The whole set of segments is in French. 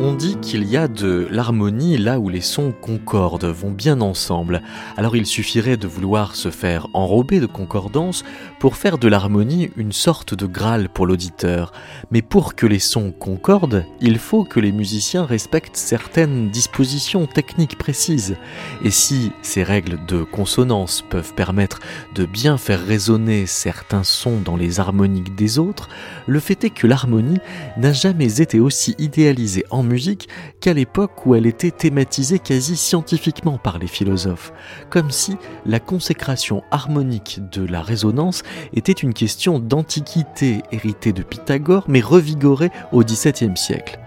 On dit qu'il y a de l'harmonie là où les sons concordent, vont bien ensemble. Alors il suffirait de vouloir se faire enrober de concordance pour faire de l'harmonie une sorte de Graal pour l'auditeur. Mais pour que les sons concordent, il faut que les musiciens respectent certaines dispositions techniques précises. Et si ces règles de consonance peuvent permettre de bien faire résonner certains sons dans les harmoniques des autres, le fait est que l'harmonie n'a jamais été aussi idéalisée en musique qu'à l'époque où elle était thématisée quasi scientifiquement par les philosophes, comme si la consécration harmonique de la résonance était une question d'antiquité héritée de Pythagore mais revigorée au XVIIe siècle.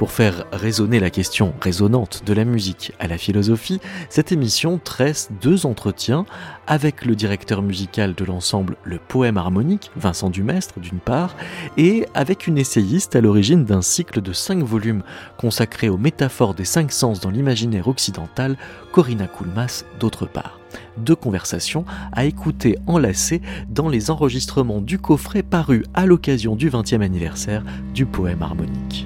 Pour faire résonner la question résonante de la musique à la philosophie, cette émission tresse deux entretiens avec le directeur musical de l'ensemble Le Poème Harmonique, Vincent Dumestre d'une part, et avec une essayiste à l'origine d'un cycle de cinq volumes consacré aux métaphores des cinq sens dans l'imaginaire occidental, Corinna Koulmas d'autre part. Deux conversations à écouter enlacées dans les enregistrements du coffret paru à l'occasion du 20e anniversaire du poème harmonique.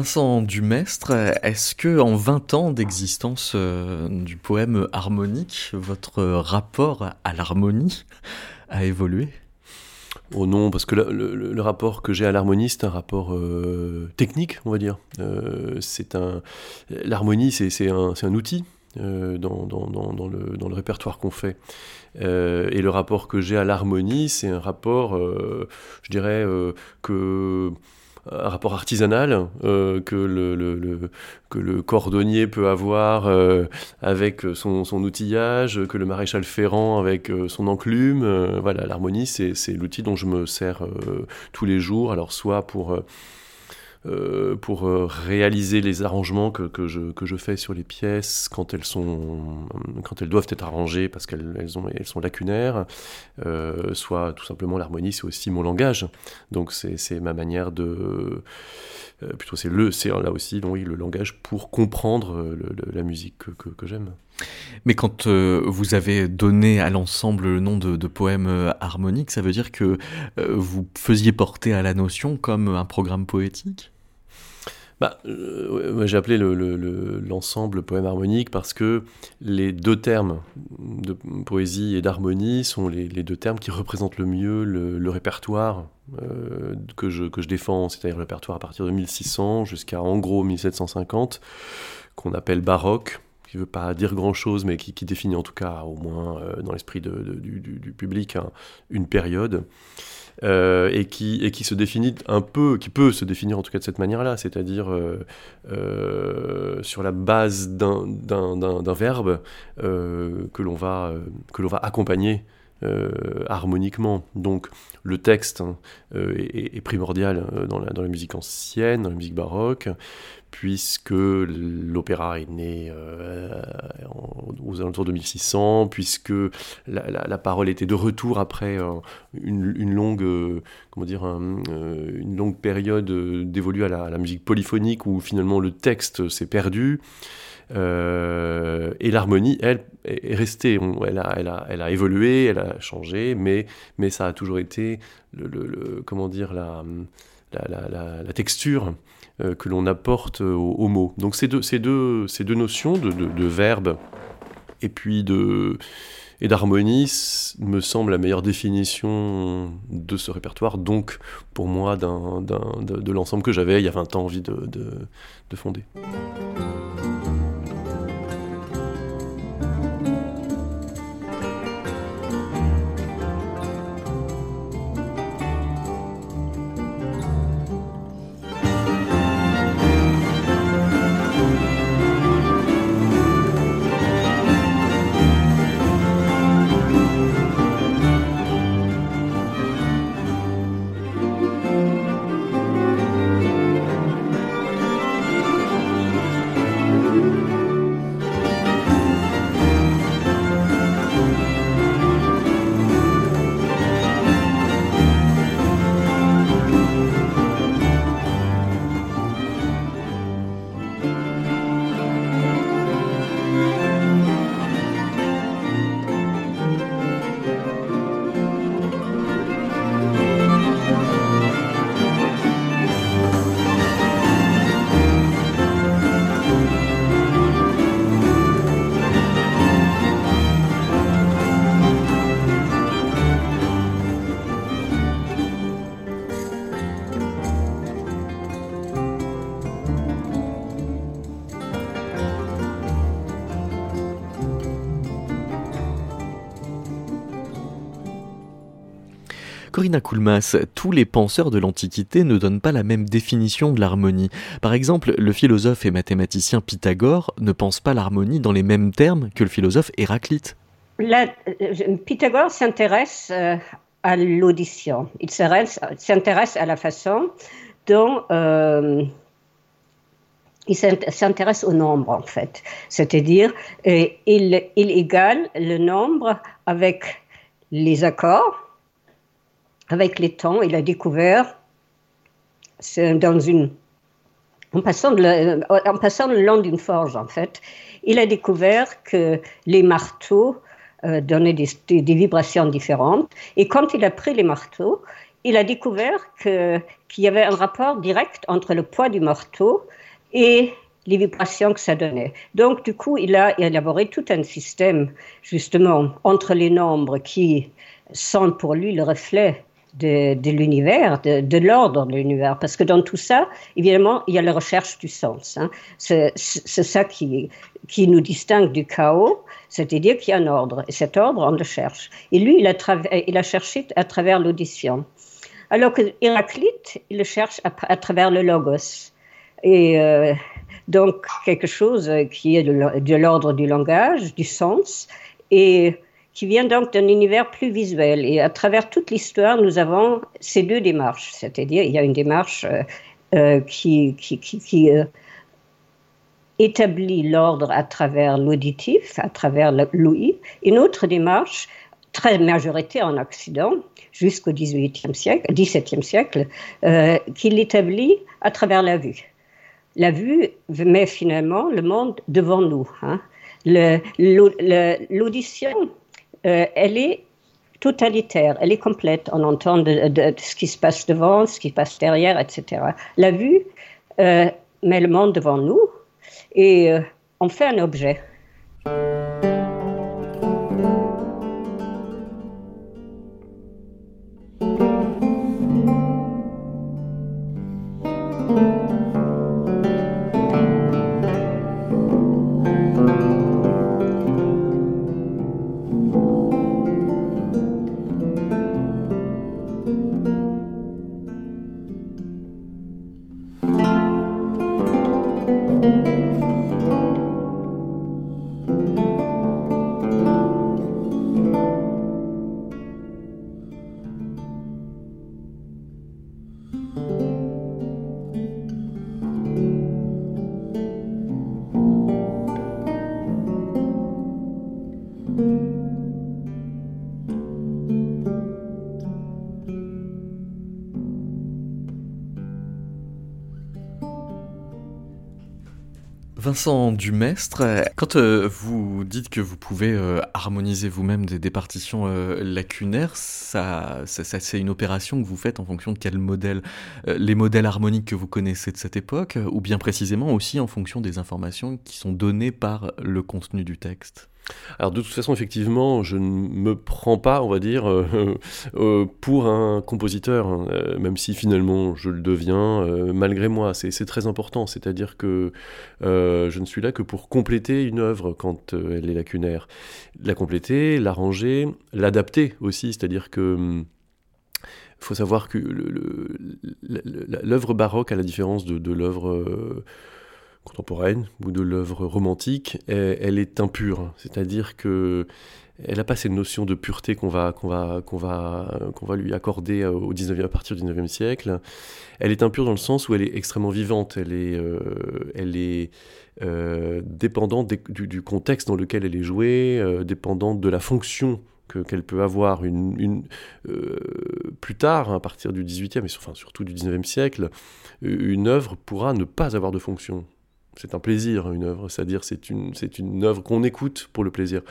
Vincent Dumestre, est-ce que en 20 ans d'existence euh, du poème harmonique, votre rapport à l'harmonie a évolué? Oh non, parce que le, rapport que j'ai à l'harmonie, c'est un rapport euh, technique, on va dire. Euh, c'est un l'harmonie, c'est un, un, outil dans, dans, le, dans, le, répertoire qu'on fait. et le rapport que j'ai à l'harmonie, c'est un rapport, je dirais, que un rapport artisanal euh, que, le, cordonnier peut avoir euh, avec son, outillage, que le maréchal ferrant avec euh, son enclume. voilà, l'harmonie, c'est l'outil dont je me sers tous les jours. Alors, soit pour euh, pour euh, réaliser les arrangements que, que, je, que je fais sur les pièces quand elles, sont, quand elles doivent être arrangées parce qu'elles elles elles sont lacunaires, euh, soit tout simplement l'harmonie, c'est aussi mon langage. Donc c'est ma manière de... plutôt c'est le, c'est là aussi oui, le langage pour comprendre la musique que, que, que j'aime. Mais quand euh, vous avez donné à l'ensemble le nom de, poème harmonique, ça veut dire que euh, vous faisiez porter à la notion comme un programme poétique? Bah, euh, J'ai appelé l'ensemble le, le, poème harmonique parce que les deux termes de poésie et d'harmonie sont les, deux termes qui représentent le mieux le, répertoire euh, que, je, que je défends, c'est-à-dire le répertoire à partir de 1600 jusqu'à en gros 1750, qu'on appelle baroque qui ne veut pas dire grand-chose, mais qui, définit en tout cas, au moins euh, dans l'esprit du, public, hein, une période. Euh, et, qui, et qui se définit un peu, qui peut se définir en tout cas de cette manière-là, c'est-à-dire euh, sur la base d'un verbe que l'on va, que va accompagner harmoniquement. Donc le texte hein, est, est, primordial dans la, dans la, musique ancienne, dans la musique baroque, puisque l'opéra est né euh, aux alentours de 1600, puisque la, parole était de retour après une, une, longue, comment dire, un, une longue période dévolue à la, musique polyphonique où finalement le texte s'est perdu. Euh, et l'harmonie, elle, est restée. Elle, a, elle, a, elle, a, évolué, elle a changé, mais, mais ça a toujours été, le, comment dire, la, texture euh, que l'on apporte aux, aux, mots. Donc ces deux, ces deux, ces deux notions de, verbe et puis de et d'harmonie me semble la meilleure définition de ce répertoire, donc pour moi d'un, de, de l'ensemble que j'avais il y a 20 ans envie de, de, de fonder. Tous les penseurs de l'Antiquité ne donnent pas la même définition de l'harmonie. Par exemple, le philosophe et mathématicien Pythagore ne pense pas l'harmonie dans les mêmes termes que le philosophe Héraclite. Euh, Pythagore s'intéresse euh, à l'audition, il s'intéresse à la façon dont euh, il s'intéresse au nombre en fait, c'est-à-dire il égale le nombre avec les accords avec les temps, il a découvert, en, passant le, en passant le long d'une forge, en fait, il a découvert que les marteaux euh, donnaient des, vibrations différentes. Et quand il a pris les marteaux, il a découvert qu'il qu y avait un rapport direct entre le poids du marteau et les vibrations que ça donnait. Donc, du coup, il a élaboré tout un système, justement, entre les nombres qui sont pour lui le reflet de, de l'univers, de, de l'ordre de l'univers, parce que dans tout ça, évidemment, il y a la recherche du sens. Hein. C'est ça qui, qui nous distingue du chaos, c'est-à-dire qu'il y a un ordre, et cet ordre, on le cherche. Et lui, il a, il a cherché à travers l'audition. Alors que Héraclite, il le cherche à, à travers le logos. Et euh, donc, quelque chose qui est de l'ordre du langage, du sens, et qui vient donc d'un univers plus visuel. Et à travers toute l'histoire, nous avons ces deux démarches. C'est-à-dire, il y a une démarche euh, qui, qui, qui, établit l'ordre à travers l'auditif, à travers l'ouïe. Une autre démarche très majoritaire en Occident jusqu'au XVIIIe siècle, XVIIe siècle, qui l'établit à travers la vue. La vue met finalement le monde devant nous. Hein. L'audition, euh, elle est totalitaire, elle est complète. On entend de, ce qui se passe devant, ce qui se passe derrière, etc. La vue euh, met le monde devant nous et euh, on fait un objet. Vincent Dumestre, quand euh, vous dites que vous pouvez euh, harmoniser vous-même des, partitions euh, lacunaires, ça, c'est une opération que vous faites en fonction de quel modèle Les modèles harmoniques que vous connaissez de cette époque, ou bien précisément aussi en fonction des informations qui sont données par le contenu du texte? Alors de toute façon, effectivement, je ne me prends pas, on va dire, euh, euh, pour un compositeur, hein, euh, même si finalement je le deviens, malgré moi. C'est très important, c'est-à-dire que je ne suis là que pour compléter une œuvre quand elle est lacunaire. La compléter, l'arranger, l'adapter aussi, c'est-à-dire que... il faut savoir que l'œuvre baroque, à la différence de l'œuvre contemporaine ou de l'œuvre romantique, elle, est impure. C'est-à-dire que elle n'a pas cette notion de pureté qu'on va, qu'on va, qu'on va, qu'on va lui accorder au 19e, à partir du 19e siècle. Elle est impure dans le sens où elle est extrêmement vivante, elle est, euh, elle est euh, dépendante du, contexte dans lequel elle est jouée, euh, dépendante de la fonction qu'elle peut avoir une, plus tard, à partir du 18e, et surtout du 19e siècle, une œuvre pourra ne pas avoir de fonction c'est un plaisir, une œuvre, c'est-à-dire c'est une, c'est une œuvre qu'on écoute pour le plaisir.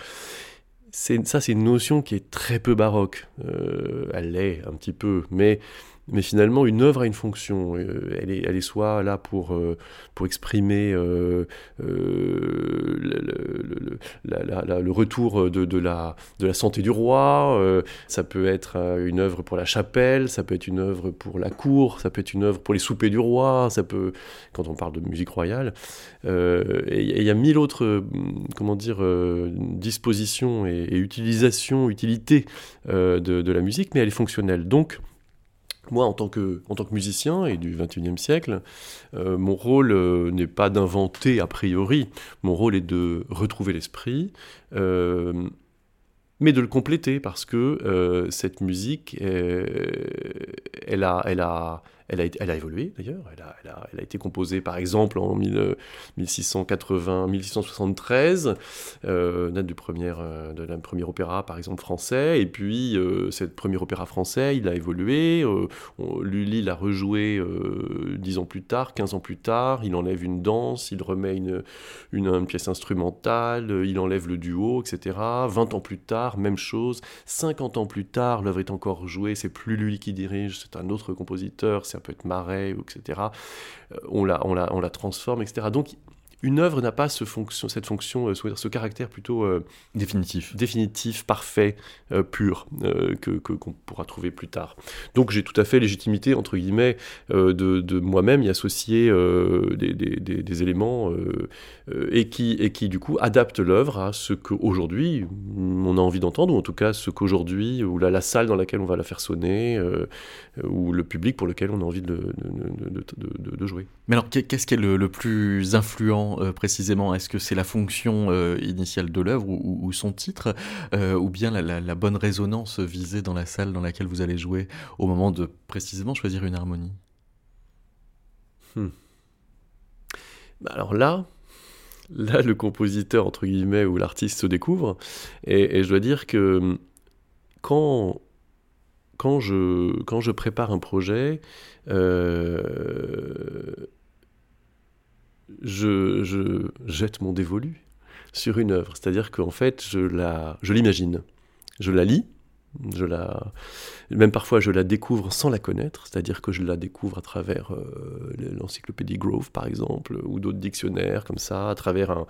C'est, ça, c'est une notion qui est très peu baroque. Euh, elle l'est un petit peu, mais mais finalement, une œuvre a une fonction. Euh, elle, est, elle est soit là pour, euh, pour exprimer euh, le, retour de, de, la, de la santé du roi, ça peut être une œuvre pour la chapelle, ça peut être une œuvre pour la cour, ça peut être une œuvre pour les soupers du roi, ça peut, quand on parle de musique royale. et il y a mille autres, comment dire, dispositions et, et utilisations, utilités de, de la musique, mais elle est fonctionnelle. Donc, moi, en tant que, en tant que musicien et du XXIe siècle, euh, mon rôle euh, n'est pas d'inventer a priori, mon rôle est de retrouver l'esprit, euh, mais de le compléter parce que cette musique, elle a, elle a, elle a, évolué d'ailleurs, elle a, été composée par exemple en 1680, 1673, euh, date du premier, euh, premier opéra par exemple français, et puis euh, cette premier opéra français, il a évolué, euh, Lully l'a rejoué euh, dix ans plus tard, 15 ans plus tard, il enlève une danse, il remet une pièce instrumentale, il enlève le duo, etc. 20 ans plus tard, même chose, 50 ans plus tard, l'œuvre est encore jouée, c'est plus Lully qui dirige, c'est un autre compositeur, c'est ça peut être marais, etc. Euh, on la, on la, on la transforme, etc. Donc une œuvre n'a pas ce fonction, cette fonction, euh, ce caractère plutôt euh, définitif, définitif, parfait, euh, pur, que qu'on pourra trouver plus tard. Donc j'ai tout à fait légitimité entre guillemets de, de moi-même y associer des, des, des, éléments et qui et qui du coup adaptent l'œuvre à ce qu'aujourd'hui on a envie d'entendre ou en tout cas ce qu'aujourd'hui ou la, la, salle dans laquelle on va la faire sonner ou le public pour lequel on a envie de, de, de, de jouer. Mais alors qu'est-ce qui est le, le plus influent euh, précisément? Est-ce que c'est la fonction euh, initiale de l'œuvre ou, son titre, euh, ou bien la, bonne résonance visée dans la salle dans laquelle vous allez jouer au moment de précisément choisir une harmonie? Hmm. Bah, alors là, là, le compositeur, entre guillemets, ou l'artiste se découvre. Et, je dois dire que quand, quand, je, quand je prépare un projet, euh, je, je, jette mon dévolu sur une œuvre. C'est-à-dire qu'en fait, je la, je l'imagine. Je la lis, je la, même parfois je la découvre sans la connaître, c'est-à-dire que je la découvre à travers euh, l'encyclopédie Grove par exemple, ou d'autres dictionnaires comme ça, à travers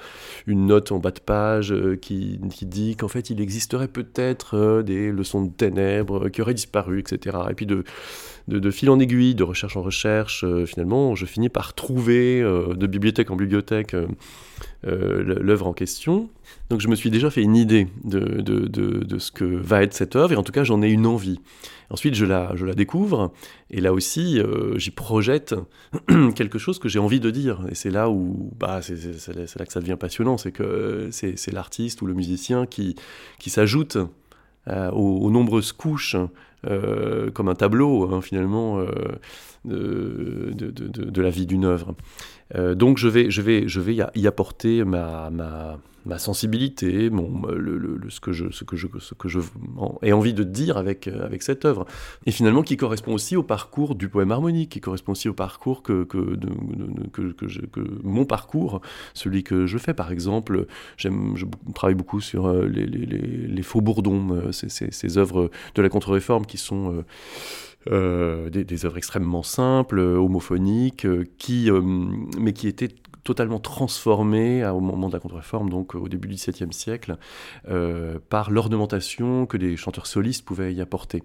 une note en bas de page euh, qui, qui, dit qu'en fait il existerait peut-être euh, des leçons de ténèbres qui auraient disparu, etc. Et puis de, de, fil en aiguille, de recherche en recherche, finalement je finis par trouver de bibliothèque en bibliothèque l'œuvre en question. Donc je me suis déjà fait une idée de, de, de, ce que va être cette œuvre, et en tout cas j'en ai une envie. Ensuite je la, je la découvre, et là aussi euh, j'y projette quelque chose que j'ai envie de dire. Et c'est là où bah, c'est là que ça devient passionnant, c'est que c'est l'artiste ou le musicien qui, qui s'ajoute euh, aux, nombreuses couches, euh, comme un tableau hein, finalement, de, la vie d'une œuvre. donc je vais, je vais, je vais y apporter ma, ma, ma sensibilité, mon, le, ce que je, ce que je, ce que je ai envie de dire avec, euh, avec cette œuvre. Et finalement, qui correspond aussi au parcours du poème harmonique, qui correspond aussi au parcours que, que, que, que, mon parcours, celui que je fais. Par exemple, je travaille beaucoup sur euh, les, les, les, faux bourdons, euh, ces, ces, œuvres de la contre-réforme qui sont... Euh, des, des, œuvres extrêmement simples, homophoniques, qui, mais qui étaient totalement transformé au moment de la contre-réforme, donc au début du XVIIe siècle, euh, par l'ornementation que les chanteurs solistes pouvaient y apporter.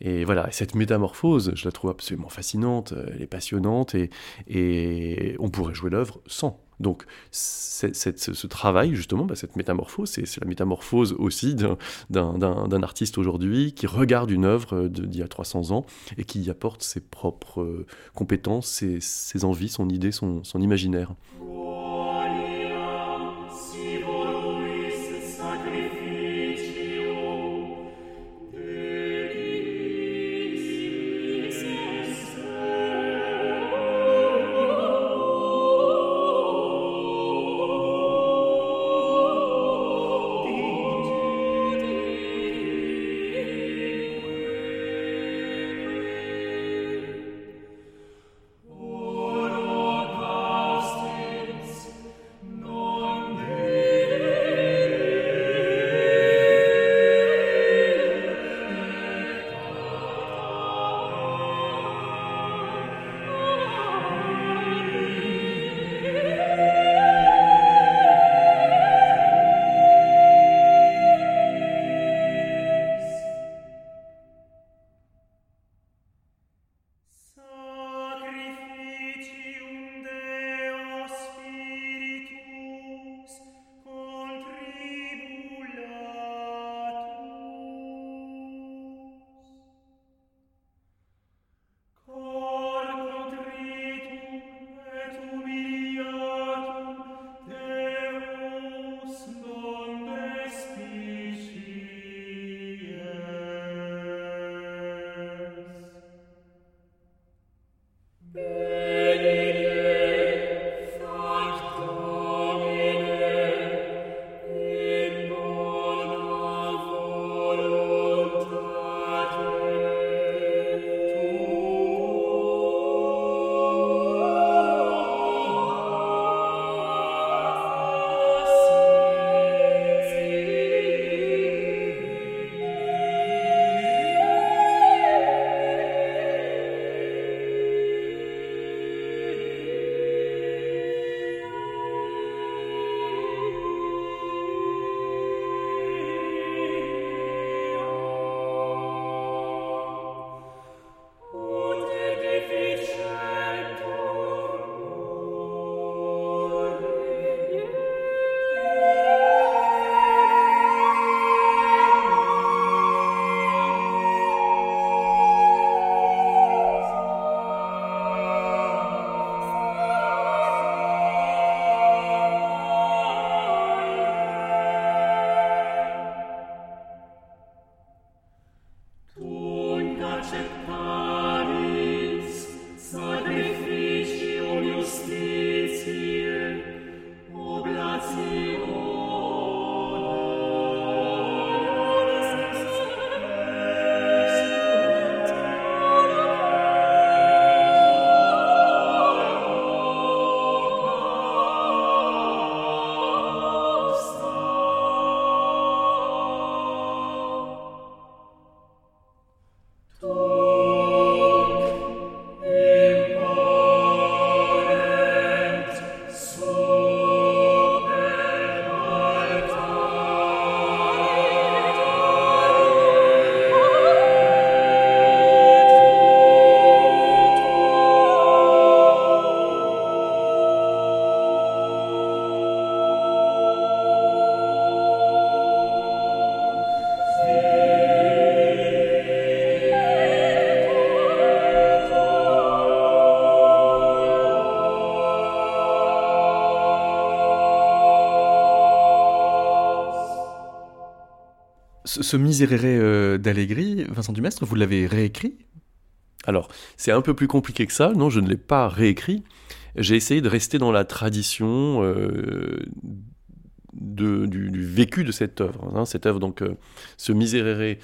Et voilà, cette métamorphose, je la trouve absolument fascinante, elle est passionnante, et, et on pourrait jouer l'œuvre sans. Donc ce travail, justement, bah, cette métamorphose, c'est la métamorphose aussi d'un artiste aujourd'hui qui regarde une œuvre d'il y a 300 ans et qui y apporte ses propres euh, compétences, ses, envies, son idée, son imaginaire. Ce, Miserere d'Allegri, Vincent Dumestre, vous l'avez réécrit? Alors, c'est un peu plus compliqué que ça. Non, je ne l'ai pas réécrit. J'ai essayé de rester dans la tradition de, du, vécu de cette œuvre. Hein. cette œuvre, donc, ce Miserere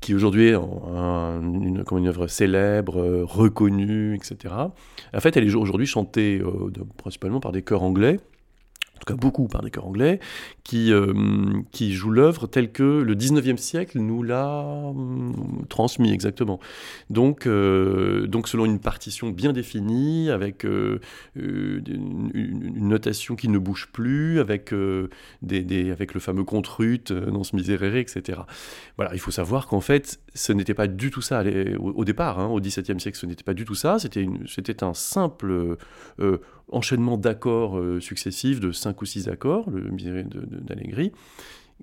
qui aujourd'hui est une, comme une œuvre célèbre, euh, reconnue, etc. En fait, elle est aujourd'hui chantée euh, principalement par des chœurs anglais, en tout cas beaucoup par des chœurs anglais, qui, euh, qui jouent l'œuvre telle que le 19e siècle nous l'a hum, transmis exactement. Donc, euh, donc selon une partition bien définie, avec euh, une, notation qui ne bouge plus, avec, des, avec le fameux contrut dans ce miserere, etc. Voilà, il faut savoir qu'en fait, ce n'était pas du tout ça au, départ, hein, au XVIIe siècle, ce n'était pas du tout ça, c'était un simple enchaînement d'accords euh, successifs, de cinq ou six accords, le Miserere d'Allegri,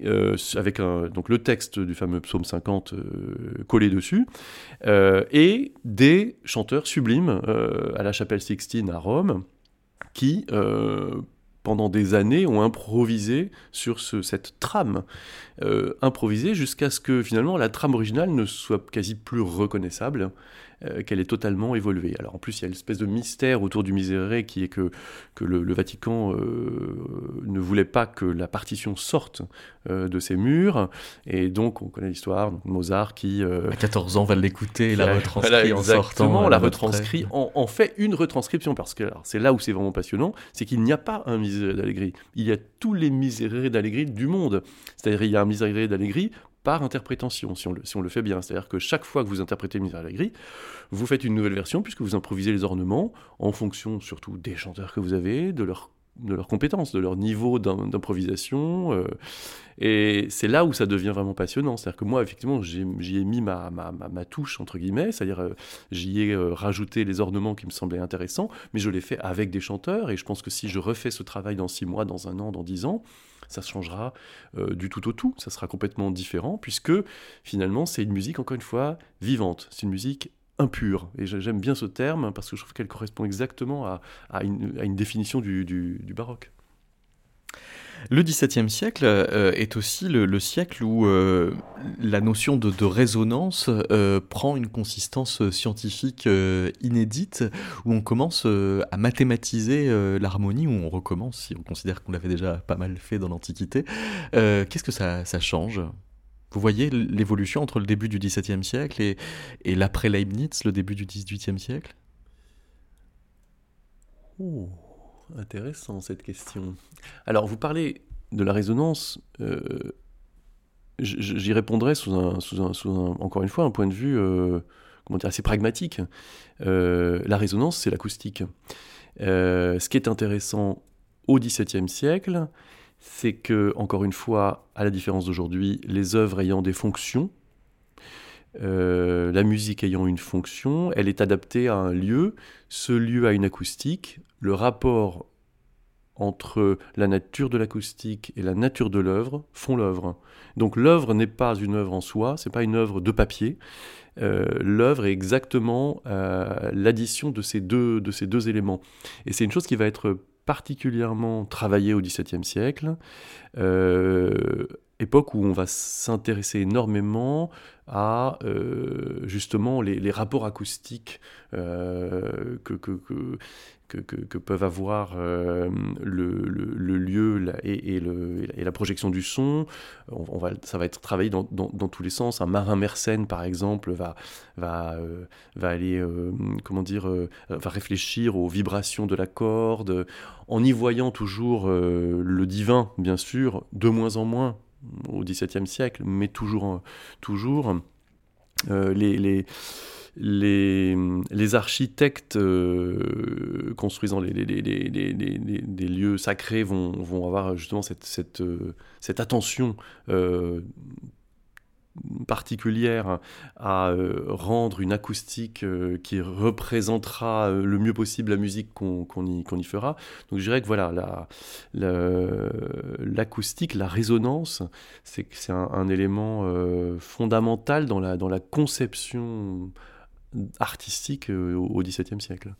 euh, avec donc le texte du fameux psaume 50 euh, collé dessus, et des chanteurs sublimes à la chapelle Sixtine à Rome, qui, pendant des années, ont improvisé sur cette trame, improvisé jusqu'à ce que finalement la trame originale ne soit quasi plus reconnaissable euh, qu'elle est totalement évoluée. Alors en plus, il y a l'espèce de mystère autour du Miserere qui est que, que le, Vatican euh, ne voulait pas que la partition sorte euh, de ses murs, et donc on connaît l'histoire, Mozart qui... à 14 ans va l'écouter, la retranscrit en sortant. la retranscrit, en, fait une retranscription, parce que c'est là où c'est vraiment passionnant, c'est qu'il n'y a pas un Miserere d'Allegri, il y a tous les Miserere d'Allegri du monde. C'est-à-dire il y a un Miserere d'Allegri par interprétation, si on le, fait bien. C'est-à-dire que chaque fois que vous interprétez Miserere Allegri, vous faites une nouvelle version puisque vous improvisez les ornements en fonction surtout des chanteurs que vous avez, de leur de leurs compétences, de leur niveau d'improvisation. Euh, et c'est là où ça devient vraiment passionnant. C'est-à-dire que moi, effectivement, j'y ai, mis ma, touche, entre guillemets, c'est-à-dire euh, j'y ai euh, rajouté les ornements qui me semblaient intéressants, mais je l'ai fait avec des chanteurs. Et je pense que si je refais ce travail dans six mois, dans un an, dans dix ans, ça changera euh, du tout au tout, ça sera complètement différent, puisque finalement c'est une musique, encore une fois, vivante, c'est une musique impure. Et j'aime bien ce terme parce que je trouve qu'elle correspond exactement à, une, définition du baroque. Le XVIIe siècle euh, est aussi le, siècle où euh, la notion de, résonance euh, prend une consistance scientifique inédite, où on commence à mathématiser l'harmonie, où on recommence, si on considère qu'on l'avait déjà pas mal fait dans l'Antiquité. Qu'est-ce que ça, change? Vous voyez l'évolution entre le début du XVIIe siècle et, l'après Leibniz, le début du XVIIIe siècle? Intéressant cette question. Alors, vous parlez de la résonance. Euh, j'y répondrai sous un, sous, un, sous un, encore une fois, un point de vue euh, comment dire, assez pragmatique. Euh, la résonance, c'est l'acoustique. ce qui est intéressant au XVIIe siècle, c'est que, encore une fois, à la différence d'aujourd'hui, les œuvres ayant des fonctions, la musique ayant une fonction, elle est adaptée à un lieu, ce lieu a une acoustique, le rapport entre la nature de l'acoustique et la nature de l'œuvre font l'œuvre. Donc l'œuvre n'est pas une œuvre en soi, c'est pas une œuvre de papier. Euh, l'œuvre est exactement euh, l'addition de ces deux de ces deux éléments. Et c'est une chose qui va être particulièrement travaillée au XVIIe siècle. Euh, époque où on va s'intéresser énormément à euh, justement les, rapports acoustiques euh, que, peuvent avoir euh, le, lieu et, la projection du son. Ça va être travaillé dans, tous les sens. Un marin mersenne, par exemple, va, va aller, comment dire, va réfléchir aux vibrations de la corde, en y voyant toujours le divin, bien sûr, de moins en moins au XVIIe siècle, mais toujours, toujours euh, les, les, architectes euh, construisant les, lieux sacrés vont, avoir justement cette, euh, attention particulière à euh, rendre une acoustique euh, qui représentera euh, le mieux possible la musique qu'on y, fera. Donc je dirais que voilà, l'acoustique, la, résonance, c'est un, un élément fondamental dans la conception artistique au XVIIe siècle.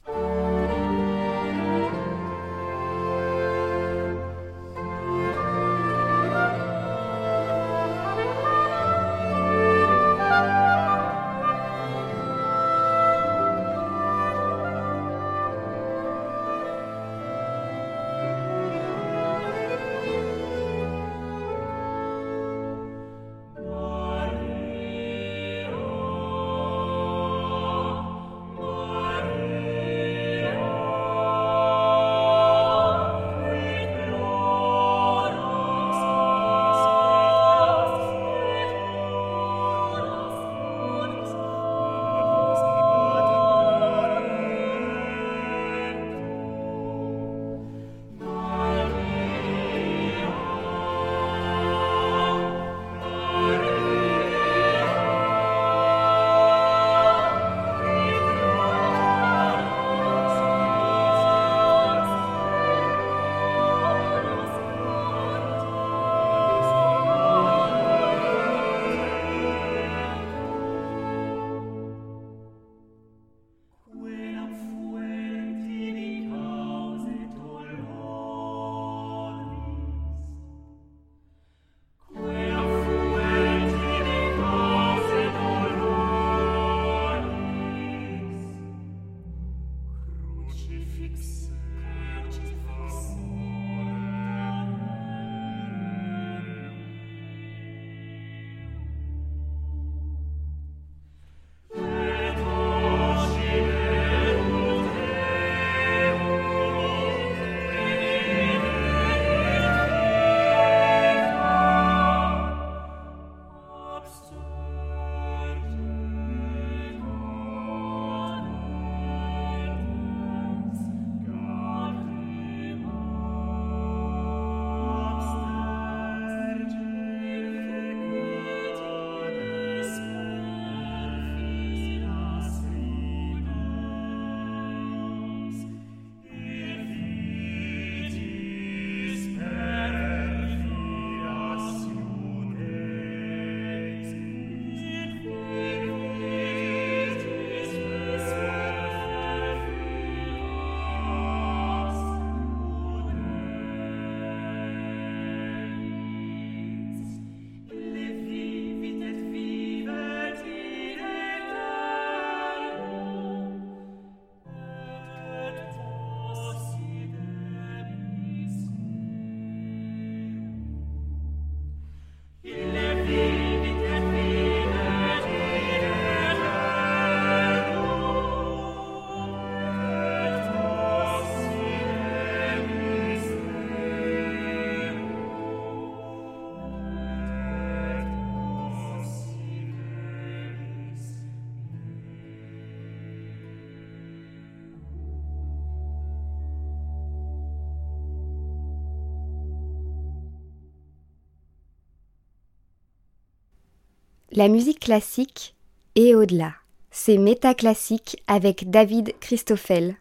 La musique classique et au-delà. C'est Métaclassique avec David Christoffel.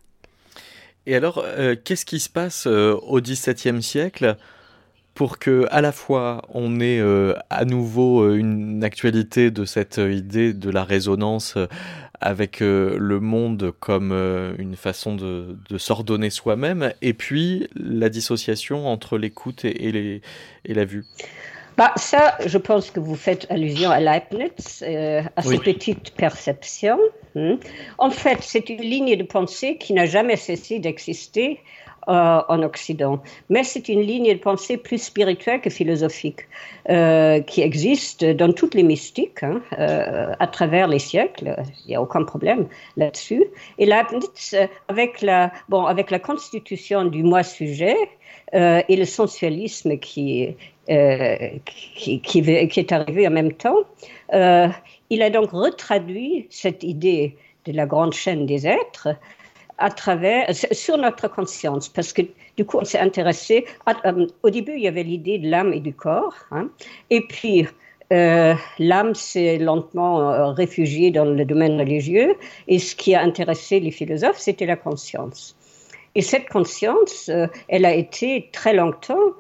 Et alors, euh, qu'est-ce qui se passe euh, au XVIIe siècle pour que à la fois on ait euh, à nouveau une actualité de cette idée de la résonance avec le monde comme une façon de, s'ordonner soi-même, et puis la dissociation entre l'écoute et la vue? Bah, ça, je pense que vous faites allusion à Leibniz, euh, à ses petites perceptions. Hmm. En fait, c'est une ligne de pensée qui n'a jamais cessé d'exister euh, en Occident. Mais c'est une ligne de pensée plus spirituelle que philosophique, euh, qui existe dans toutes les mystiques hein, à travers les siècles. Il n'y a aucun problème là-dessus. Et Leibniz, avec la, bon, avec la constitution du moi-sujet, et le sensualisme qui, euh, qui, est arrivé en même temps. Euh, il a donc retraduit cette idée de la grande chaîne des êtres à travers, sur notre conscience, parce que du coup, on s'est intéressé. Euh, au début, il y avait l'idée de l'âme et du corps, hein, et puis l'âme s'est lentement réfugiée dans le domaine religieux, et ce qui a intéressé les philosophes, c'était la conscience. Et cette conscience, elle a été très longtemps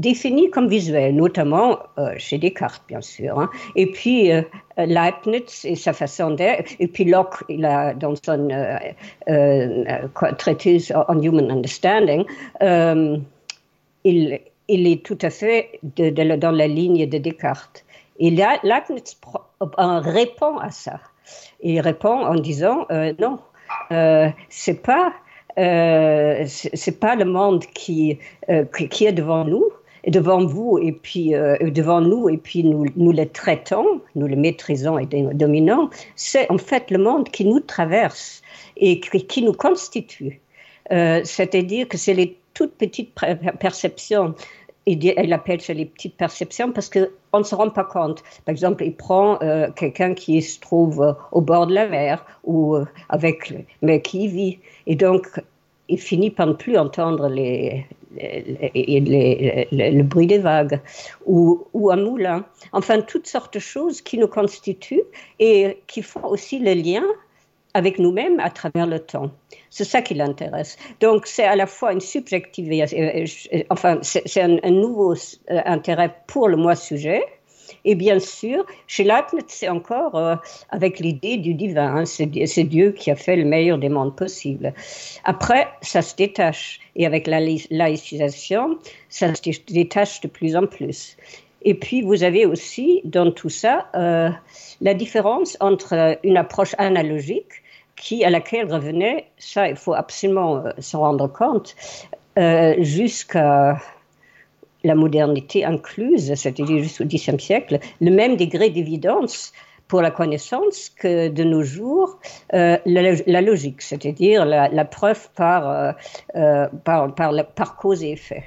défini comme visuel, notamment euh, chez Descartes, bien sûr. Hein. Et puis euh, Leibniz et sa façon d'être, et puis Locke, il a, dans son euh, traité on Human Understanding, il, est tout à fait dans la ligne de Descartes. Et Leibniz répond à ça. Il répond en disant non, c'est pas. c'est pas le monde qui est devant nous, devant vous et puis euh, devant nous et puis nous, nous le traitons, nous le maîtrisons et dominons, c'est en fait le monde qui nous traverse et qui, nous constitue. Euh, c'est-à-dire que c'est les toutes petites perceptions elle appelle ça les petites perceptions parce qu'on ne se rend pas compte. Par exemple, il prend euh, quelqu'un qui se trouve au bord de la mer ou avec, mais qui vit. Et donc, il finit par ne plus entendre les, le bruit des vagues ou, un moulin. Enfin, toutes sortes de choses qui nous constituent et qui font aussi le lien avec nous-mêmes à travers le temps. C'est ça qui l'intéresse. Donc, c'est à la fois une subjectivité, enfin, c'est un, un, nouveau euh, intérêt pour le moi-sujet, et bien sûr, chez Leibniz, c'est encore euh, avec l'idée du divin. Hein. c'est, Dieu qui a fait le meilleur des mondes possibles. Après, ça se détache. Et avec la laïcisation, ça se détache de plus en plus. Et puis, vous avez aussi dans tout ça euh, la différence entre une approche analogique qui, à laquelle revenait, ça, il faut absolument euh, s'en rendre compte, jusqu'à la modernité incluse, c'est-à-dire jusqu'au Xe siècle, le même degré d'évidence pour la connaissance que de nos jours euh, la, logique, c'est-à-dire la, preuve euh, euh, par, par cause et effet.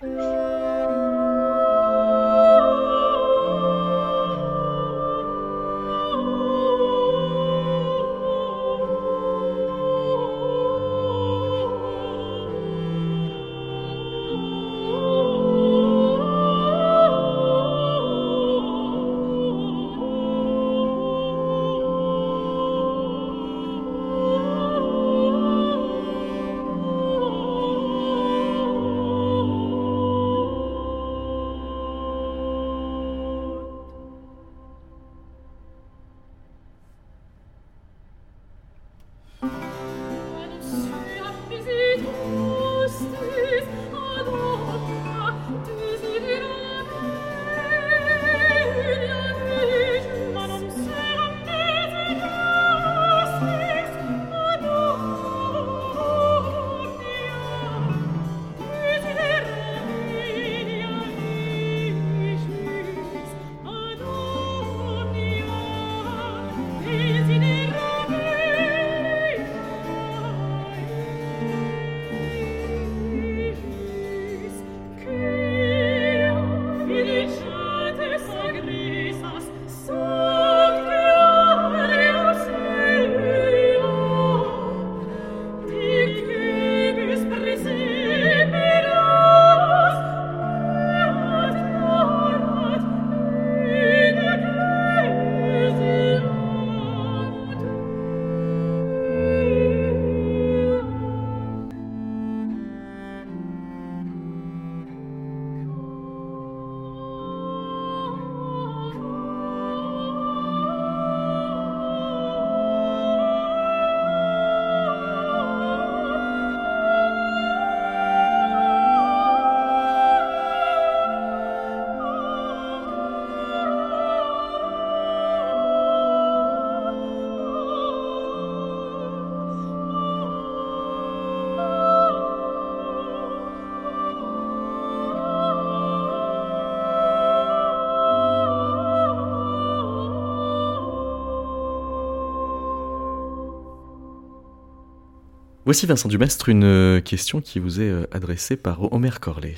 Voici Vincent Dumestre, une question qui vous est adressée par Omer Corlet.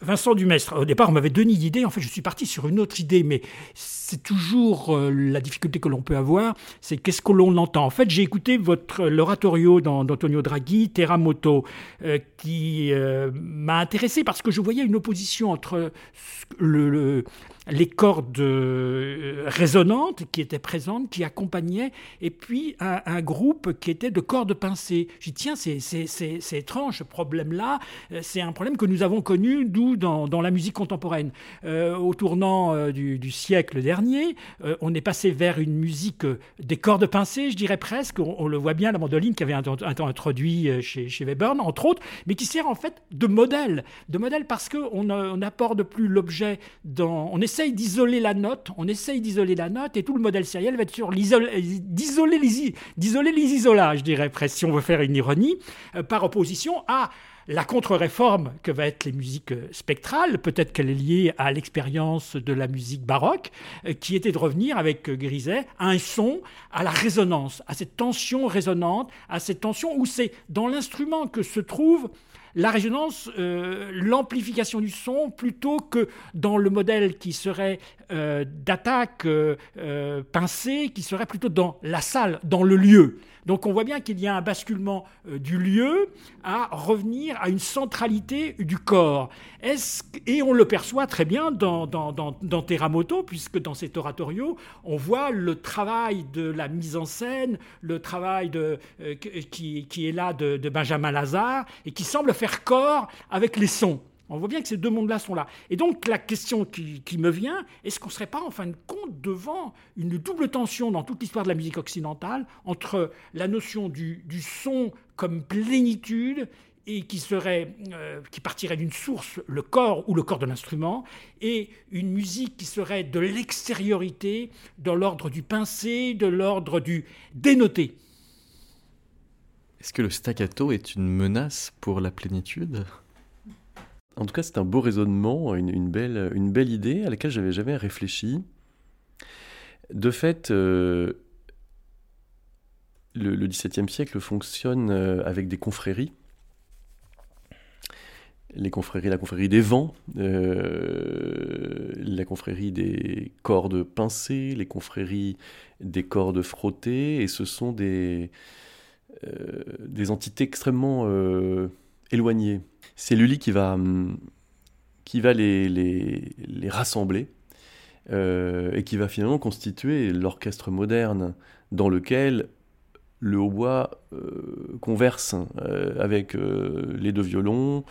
Vincent Dumestre, au départ, on m'avait donné d'idées. En fait, je suis parti sur une autre idée, mais c'est toujours euh, la difficulté que l'on peut avoir, c'est qu'est-ce que l'on entend. En fait, j'ai écouté votre l'oratorio d'Antonio Draghi, Terra Moto, euh, qui euh, m'a intéressé parce que je voyais une opposition entre le les cordes euh, résonantes qui étaient présentes, qui accompagnaient, et puis un, groupe qui était de cordes pincées. J'ai dit, tiens, c'est étrange ce problème-là. Euh, c'est un problème que nous avons connu, d'où dans, dans, la musique contemporaine. Euh, au tournant du, siècle dernier, on est passé vers une musique des cordes pincées, je dirais presque. On, le voit bien, la mandoline qui avait été introduit chez, chez Webern, entre autres, mais qui sert en fait de modèle. De modèle parce qu'on n'apporte plus l'objet dans. On essaye d'isoler la note, on essaye d'isoler la note, et tout le modèle sériel va être sur d'isoler les, d'isoler les isolages, je dirais presque, si on veut faire une ironie, euh, par opposition à la contre-réforme que va être les musiques euh, spectrales, peut-être qu'elle est liée à l'expérience de la musique baroque, euh, qui était de revenir avec Griset à un son, à la résonance, à cette tension résonante, à cette tension où c'est dans l'instrument que se trouve la résonance, euh, l'amplification du son, plutôt que dans le modèle qui serait euh, d'attaque euh, pincée, qui serait plutôt dans la salle, dans le lieu. Donc on voit bien qu'il y a un basculement du lieu à revenir à une centralité du corps. et on le perçoit très bien dans, dans, dans, puisque dans cet oratorio, on voit le travail de la mise en scène, le travail qui, qui, est là de, de Benjamin Lazare, et qui semble faire corps avec les sons. On voit bien que ces deux mondes-là sont là. Et donc la question qui, me vient, est-ce qu'on ne serait pas en fin de compte devant une double tension dans toute l'histoire de la musique occidentale entre la notion du, son comme plénitude et qui serait euh, qui partirait d'une source, le corps ou le corps de l'instrument, et une musique qui serait de l'extériorité, de l'ordre du pincé, de l'ordre du dénoté. Est-ce que le staccato est une menace pour la plénitude? En tout cas, c'est un beau raisonnement, une, belle, idée à laquelle j'avais jamais réfléchi. De fait, euh, le, XVIIe siècle fonctionne euh, avec des confréries. Les confréries, la confrérie des vents, euh, la confrérie des cordes pincées, les confréries des cordes frottées, et ce sont des entités extrêmement euh. C'est Lully qui va, hum, les, rassembler euh, et qui va finalement constituer l'orchestre moderne dans lequel le hautbois converse avec les deux violons,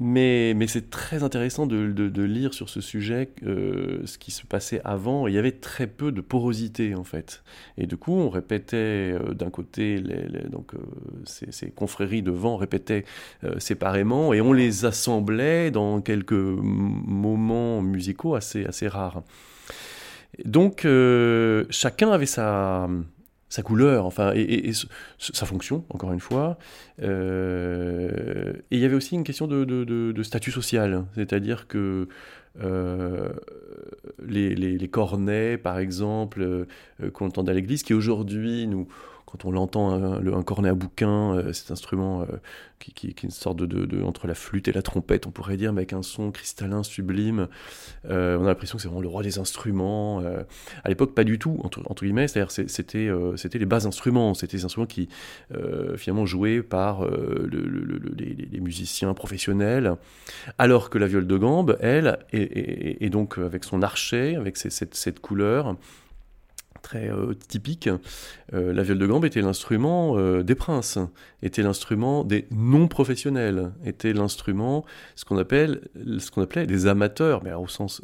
mais, mais c'est très intéressant de, de, lire sur ce sujet euh, ce qui se passait avant. Il y avait très peu de porosité en fait. Et du coup, on répétait euh, d'un côté, les, donc, euh, ces, ces, confréries de vent répétaient séparément et on les assemblait dans quelques moments musicaux assez, assez rares. Donc, chacun avait sa sa couleur, enfin, et, sa fonction, encore une fois. Euh, et il y avait aussi une question de, statut social, c'est-à-dire que euh, les, cornets, par exemple, euh, qu'on entendait à l'église, qui aujourd'hui nous quand on l'entend, un, un, cornet à bouquin, euh, cet instrument euh, qui, qui, est une sorte de, entre la flûte et la trompette, on pourrait dire, mais avec un son cristallin sublime. Euh, on a l'impression que c'est vraiment le roi des instruments. à l'époque, pas du tout, entre, guillemets, c'est-à-dire c'était, les bas instruments, c'était des instruments qui finalement jouaient par les, musiciens professionnels, alors que la viole de gambe, elle, est, donc avec son archet, avec cette, cette couleur, très euh, typique, euh, la viole de gambe était l'instrument euh, des princes, était l'instrument des non-professionnels, était l'instrument, ce qu'on appelle, ce qu'on appelait des amateurs, mais au sens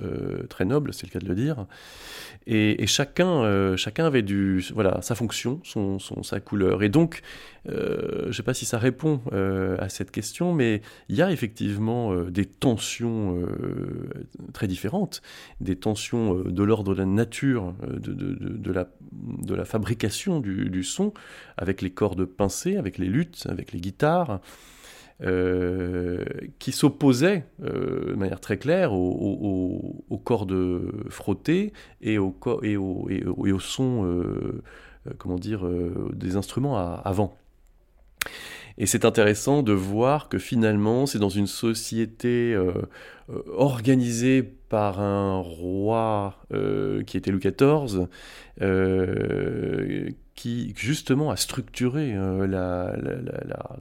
très noble, c'est le cas de le dire. Et, chacun, chacun avait du, voilà, sa fonction, son, son sa couleur. Et donc, je ne sais pas si ça répond à cette question, mais il y a effectivement des tensions très différentes, des tensions de l'ordre de la nature de, de, la, de la fabrication du, son, avec les cordes pincées, avec les luttes, avec les guitares, euh, qui s'opposaient euh, de manière très claire aux, cordes frottées et au, et au, et au, son comment dire, des instruments avant. Et c'est intéressant de voir que finalement, c'est dans une société organisée par un roi qui était Louis XIV, qui justement a structuré euh, la,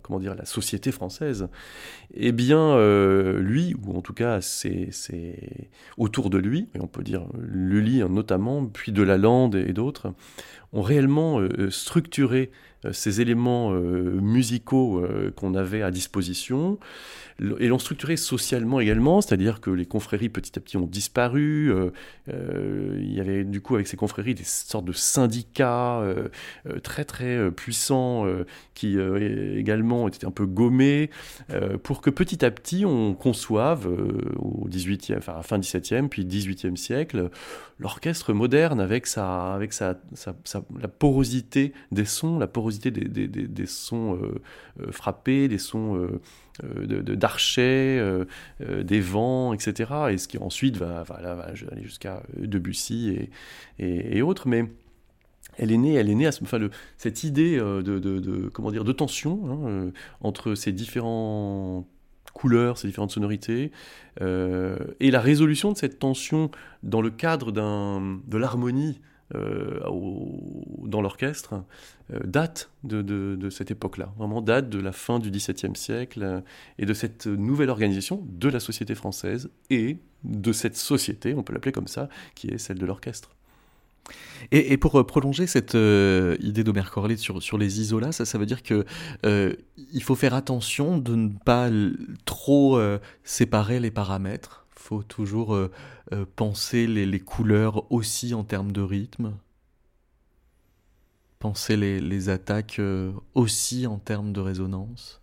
comment dire, la société française, eh bien, euh, lui, ou en tout cas c'est autour de lui, et on peut dire Lully notamment, puis de Lalande et d'autres, ont réellement euh, structuré ces éléments musicaux qu'on avait à disposition, et l'ont structuré socialement également, c'est-à-dire que les confréries petit à petit ont disparu. Euh, euh, il y avait du coup avec ces confréries des sortes de syndicats euh, très très puissants qui également étaient un peu gommés pour que petit à petit on conçoive au 18e, enfin fin 17e puis 18e siècle l'orchestre moderne avec sa avec sa, la porosité des sons, la porosité des, des, des, des sons frappés, des sons d'archets, euh, euh, des vents, etc. Et ce qui ensuite va, aller jusqu'à Debussy et, autres. Mais elle est née, elle est née à ce, enfin, cette idée euh, de, comment dire, de tension hein, entre ces différentes couleurs, ces différentes sonorités, et la résolution de cette tension dans le cadre de l'harmonie euh, dans l'orchestre euh, date de, cette époque-là, vraiment date de la fin du XVIIe siècle euh, et de cette nouvelle organisation de la société française et de cette société, on peut l'appeler comme ça, qui est celle de l'orchestre. Et, pour prolonger cette idée d'Omer Corley sur, les isolats, ça, veut dire que il faut faire attention de ne pas trop séparer les paramètres faut toujours euh, euh, penser les, couleurs aussi en termes de rythme Penser les, attaques euh, aussi en termes de résonance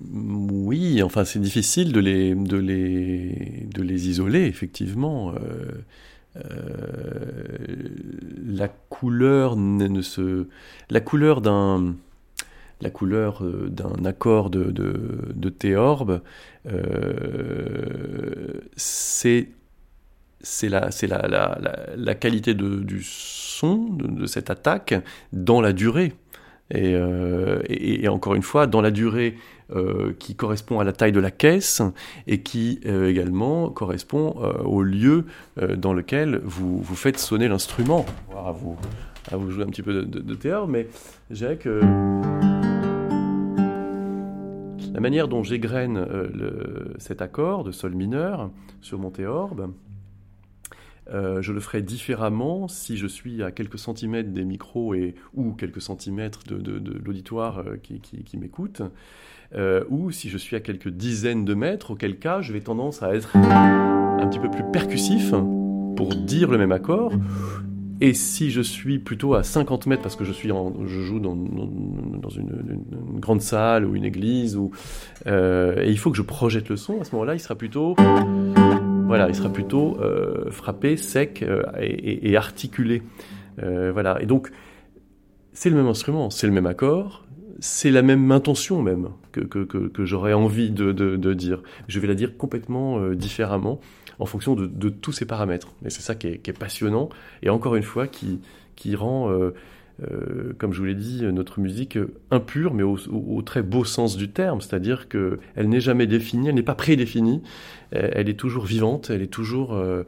Oui, enfin c'est difficile de les, de, isoler, effectivement. la couleur d'un accord de, de théorbe, euh, c'est la, qualité du son, de, cette attaque, dans la durée. Et, euh, encore une fois, dans la durée qui correspond à la taille de la caisse et qui également correspond au lieu dans lequel vous, faites sonner l'instrument. À vous, vous jouer un petit peu de, de, de théâtre, mais je dirais que la manière dont j'égrène euh, cet accord de sol mineur sur mon théorbe, euh, je le ferai différemment si je suis à quelques centimètres des micros et, ou quelques centimètres de, l'auditoire euh, qui, qui, m'écoute, ou si je suis à quelques dizaines de mètres, auquel cas je vais tendance à être un petit peu plus percussif pour dire le même accord, et si je suis plutôt à 50 mètres parce que je suis je joue dans, une, grande salle ou une église ou euh, et il faut que je projette le son à ce moment-là, il sera plutôt voilà, il sera plutôt euh, frappé, sec euh, et, articulé. voilà. Et donc c'est le même instrument, c'est le même accord, c'est la même intention même que, que, que, j'aurais envie de, de, de, dire. Je vais la dire complètement différemment en fonction de, tous ces paramètres. Et c'est ça qui est, passionnant et encore une fois qui, qui rend, euh, euh, comme je vous l'ai dit, notre musique impure, mais au, très beau sens du terme, c'est-à-dire qu'elle n'est jamais définie, elle n'est pas prédéfinie, elle est toujours vivante, elle est toujours euh,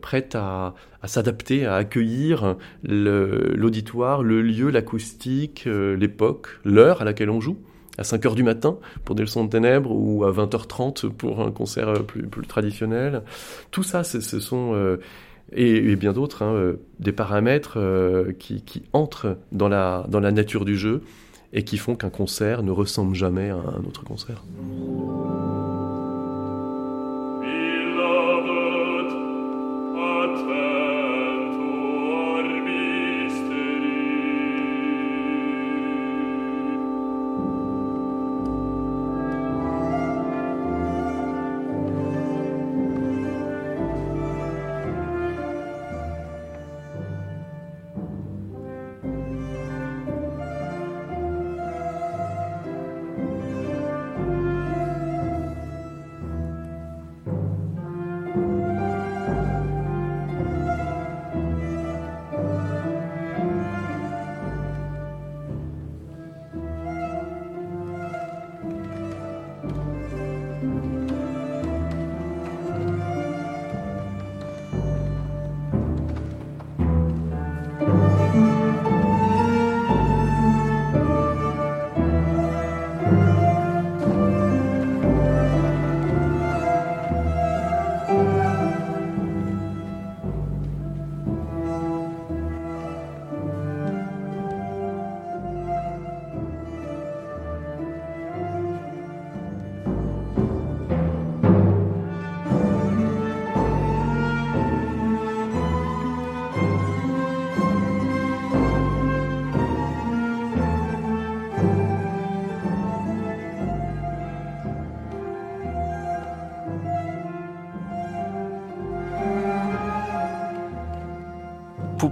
prête à, à s'adapter, à accueillir l'auditoire, le, lieu, l'acoustique, l'époque, l'heure à laquelle on joue à 5h du matin pour des leçons de ténèbres ou à 20h30 pour un concert euh, plus, traditionnel. Tout ça, ce sont... Euh, et, bien d'autres, hein, euh, des paramètres qui, entrent dans la, dans la nature du jeu et qui font qu'un concert ne ressemble jamais à un autre concert.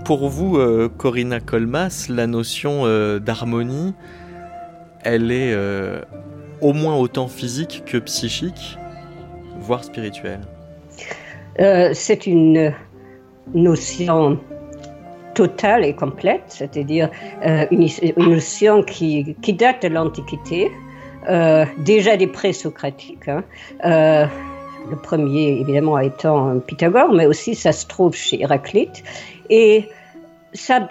Pour, vous, euh, Corinna Colmas, la notion euh, d'harmonie, elle est au moins autant physique que psychique, voire spirituelle? C'est une notion totale et complète, c'est-à-dire une, notion qui, date de l'Antiquité, déjà des présocratiques. Hein, le premier évidemment étant Pythagore, mais aussi ça se trouve chez Héraclite. Et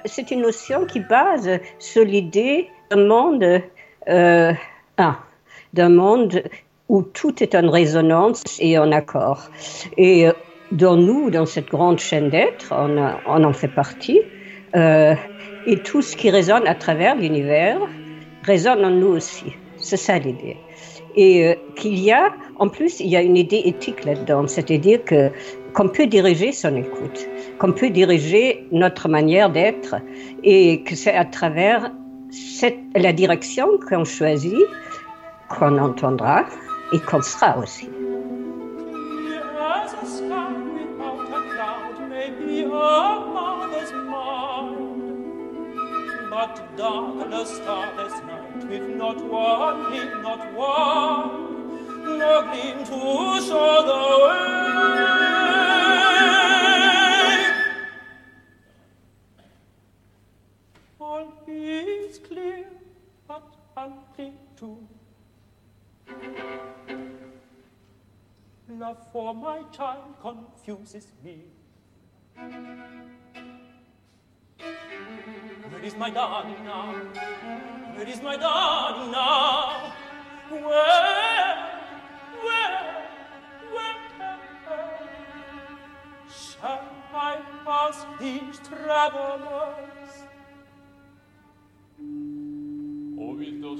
c'est une notion qui base sur l'idée d'un monde, euh, d'un monde où tout est en résonance et en accord. Et euh, dans nous, dans cette grande chaîne d'être, on, en fait partie. Euh, et tout ce qui résonne à travers l'univers résonne en nous aussi. C'est ça l'idée. Et qu'il y a, en plus, il y a une idée éthique là-dedans, c'est-à-dire que qu'on peut diriger son écoute, qu'on peut diriger notre manière d'être, et que c'est à travers cette, la direction qu'on choisit qu'on entendra et qu'on sera aussi. Is clear, but unclear too. Love for my child confuses me. Where is my darling now? Where is my darling now? Where, where, where shall I pass these travelers? Oh, il doit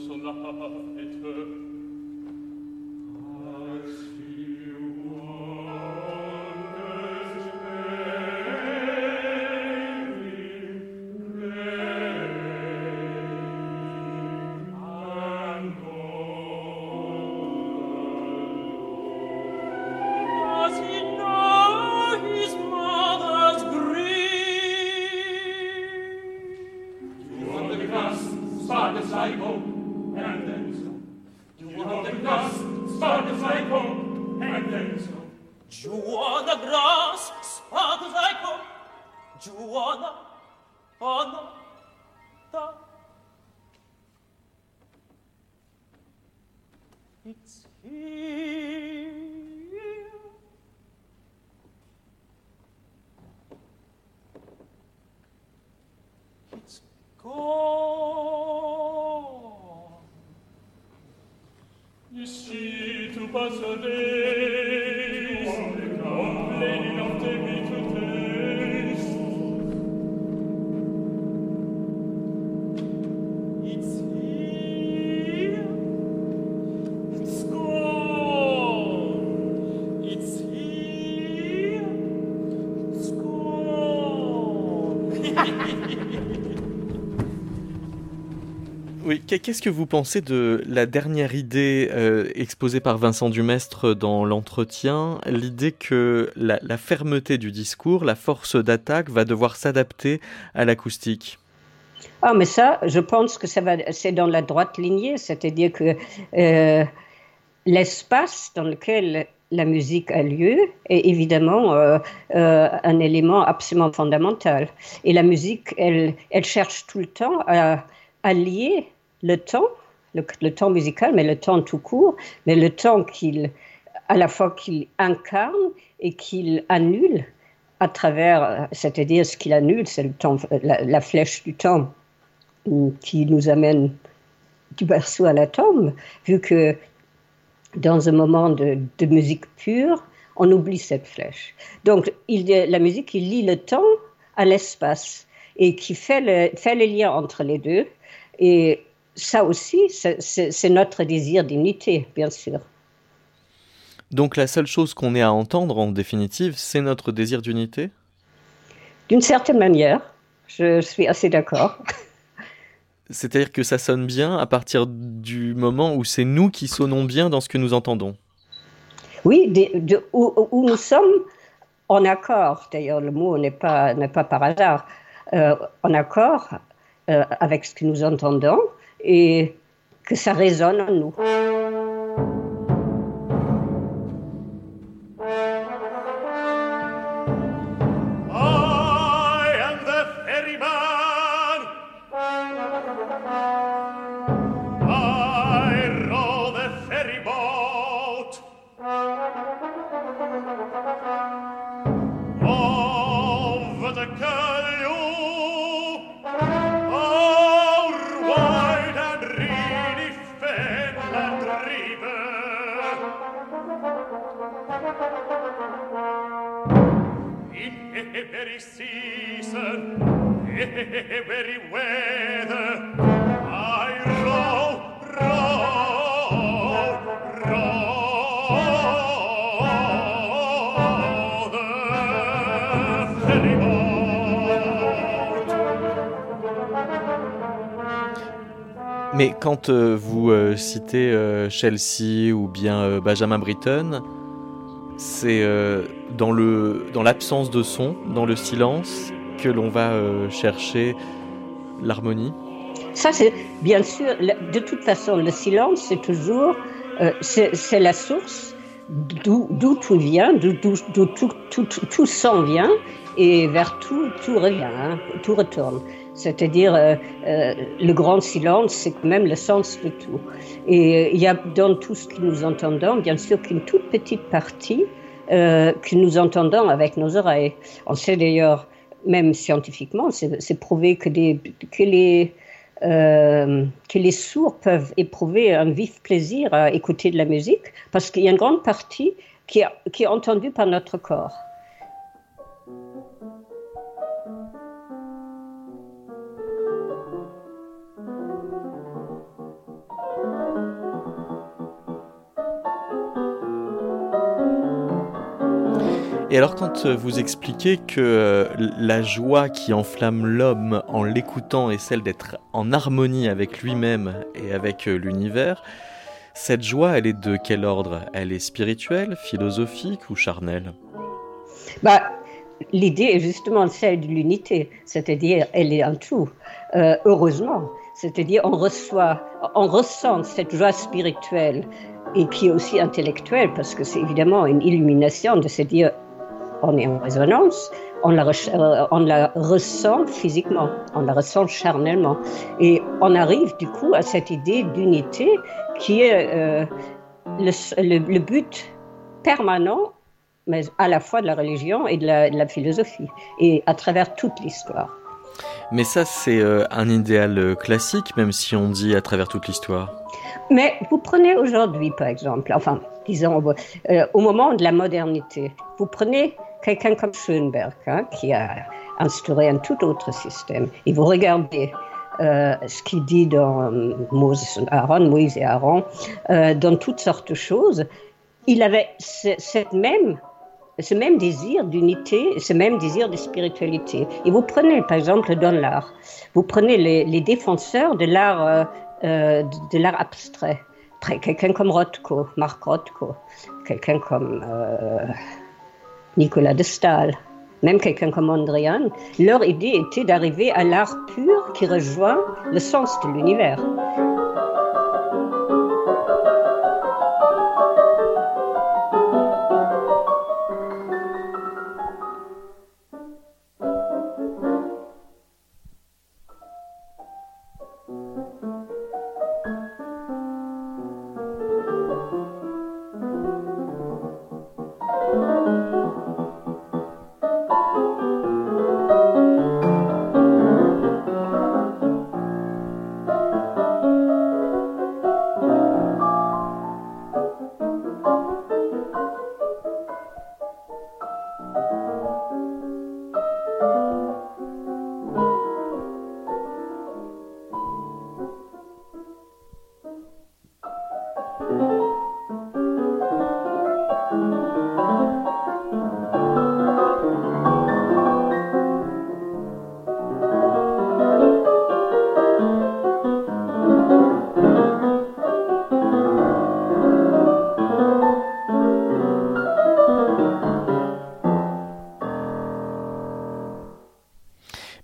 son Oui, qu'est-ce que vous pensez de la dernière idée euh, exposée par Vincent Dumestre dans l'entretien, l'idée que la, fermeté du discours, la force d'attaque va devoir s'adapter à l'acoustique? Ah, mais ça, je pense que ça va, c'est dans la droite lignée, c'est-à-dire que euh, l'espace dans lequel la musique a lieu est évidemment euh, un élément absolument fondamental. Et la musique, elle, elle cherche tout le temps à, à lier le temps, le, temps musical, mais le temps tout court, mais le temps qu'il, à la fois qu'il incarne et qu'il annule à travers, c'est-à-dire ce qu'il annule, c'est le temps, la, flèche du temps qui nous amène du berceau à la tombe, vu que dans un moment de, musique pure, on oublie cette flèche. Donc, il, la musique, il lie le temps à l'espace et qui fait le, fait le lien entre les deux. Et ça aussi, c'est notre désir d'unité, bien sûr. Donc la seule chose qu'on ait à entendre, en définitive, c'est notre désir d'unité? D'une certaine manière, je suis assez d'accord. C'est-à-dire que ça sonne bien à partir du moment où c'est nous qui sonnons bien dans ce que nous entendons? Oui, où, nous sommes en accord. D'ailleurs, le mot n'est pas, pas par hasard. en accord avec ce que nous entendons et que ça résonne en nous. Quand euh, vous euh, citez euh, Chelsea ou bien Benjamin Britten, c'est dans le dans l'absence de son, dans le silence, que l'on va chercher l'harmonie. Ça, c'est bien sûr. De toute façon, le silence, c'est toujours c'est la source d'où tout vient, d'où tout, tout, tout, son vient, et vers tout, tout revient, hein, tout retourne. C'est-à-dire, euh, euh, le grand silence, c'est quand même le sens de tout. Et il y a dans tout ce que nous entendons, bien sûr, qu'une toute petite partie euh, que nous entendons avec nos oreilles. On sait d'ailleurs, même scientifiquement, c'est prouvé que, les sourds peuvent éprouver un vif plaisir à écouter de la musique parce qu'il y a une grande partie qui est entendue par notre corps. Et alors quand euh, vous expliquez que euh, la joie qui enflamme l'homme en l'écoutant est celle d'être en harmonie avec lui-même et avec euh, l'univers, cette joie, elle est de quel ordre? Elle est spirituelle, philosophique ou charnelle? Bah, L'idée est justement celle de l'unité, c'est-à-dire elle est en tout. heureusement, c'est-à-dire on reçoit, on ressent cette joie spirituelle et qui est aussi intellectuelle, parce que c'est évidemment une illumination de se dire on est en résonance, on la, euh, on la ressent physiquement, on la ressent charnellement. Et on arrive du coup à cette idée d'unité qui est euh, le, but permanent, mais à la fois de la religion et de la, philosophie, et à travers toute l'histoire. Mais ça, c'est euh, un idéal classique, même si on dit à travers toute l'histoire. Mais vous prenez aujourd'hui, par exemple, enfin, disons, au moment de la modernité, vous prenez quelqu'un comme Schoenberg, hein, qui a instauré un tout autre système, et vous regardez euh, ce qu'il dit dans Moses, Aaron, Moïse et Aaron, euh, dans toutes sortes de choses, il avait ce même désir d'unité, ce même désir de spiritualité. Et vous prenez, par exemple, dans l'art, vous prenez les, défenseurs de l'art euh, de, l'art abstrait, quelqu'un comme Rothko, Marc Rothko, quelqu'un comme Nicolas de Stahl, même quelqu'un comme Andrian, leur idée était d'arriver à l'art pur qui rejoint le sens de l'univers.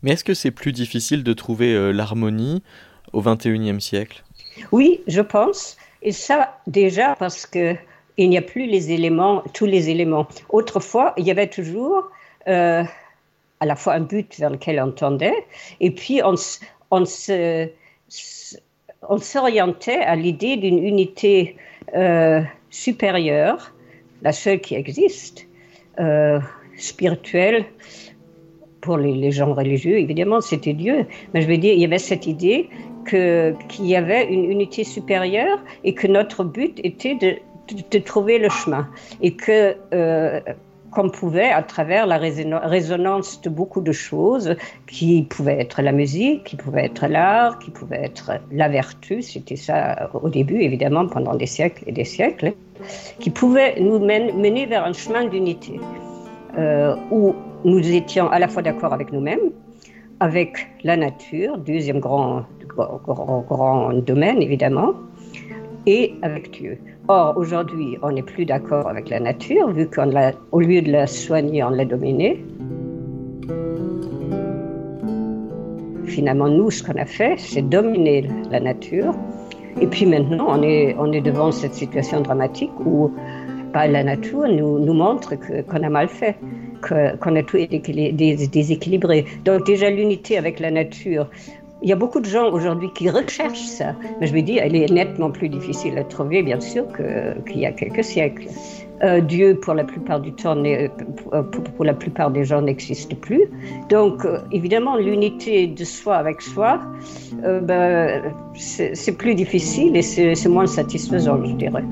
Mais est-ce que c'est plus difficile de trouver euh, l'harmonie au XXIe siècle? Oui, je pense. Et ça, déjà, parce que il n'y a plus les éléments, tous les éléments. Autrefois, il y avait toujours euh, à la fois un but vers lequel on tendait, et puis on, on se on s'orientait à l'idée d'une unité euh, supérieure, la seule qui existe, spirituelle. Pour les, gens religieux, évidemment, c'était Dieu. Mais je veux dire, il y avait cette idée qu'il y avait une unité supérieure et que notre but était de, de, trouver le chemin. Et que euh, qu'on pouvait, à travers la résonance de beaucoup de choses, qui pouvaient être la musique, qui pouvait être l'art, qui pouvait être la vertu, c'était ça au début, évidemment, pendant des siècles et des siècles, qui pouvaient nous mener vers un chemin d'unité, euh, où nous étions à la fois d'accord avec nous-mêmes, avec la nature, deuxième grand, grand, grand domaine, évidemment, et avec Dieu. Or, aujourd'hui, on n'est plus d'accord avec la nature, vu qu'au lieu de la soigner, on l'a dominée. Finalement, nous, ce qu'on a fait, c'est dominer la nature. Et puis maintenant, on est, on est devant cette situation dramatique où bah, la nature nous, nous montre qu'on a mal fait, qu'on a tout déséquilibré. Donc déjà l'unité avec la nature, il y a beaucoup de gens aujourd'hui qui recherchent ça, mais je me dis, elle est nettement plus difficile à trouver, bien sûr, qu'il y a quelques siècles. Euh, Dieu, pour la plupart du temps, pour, la plupart des gens, n'existe plus. Donc, euh, évidemment, l'unité de soi avec soi, euh, ben, c'est plus difficile et c'est moins satisfaisant, je dirais.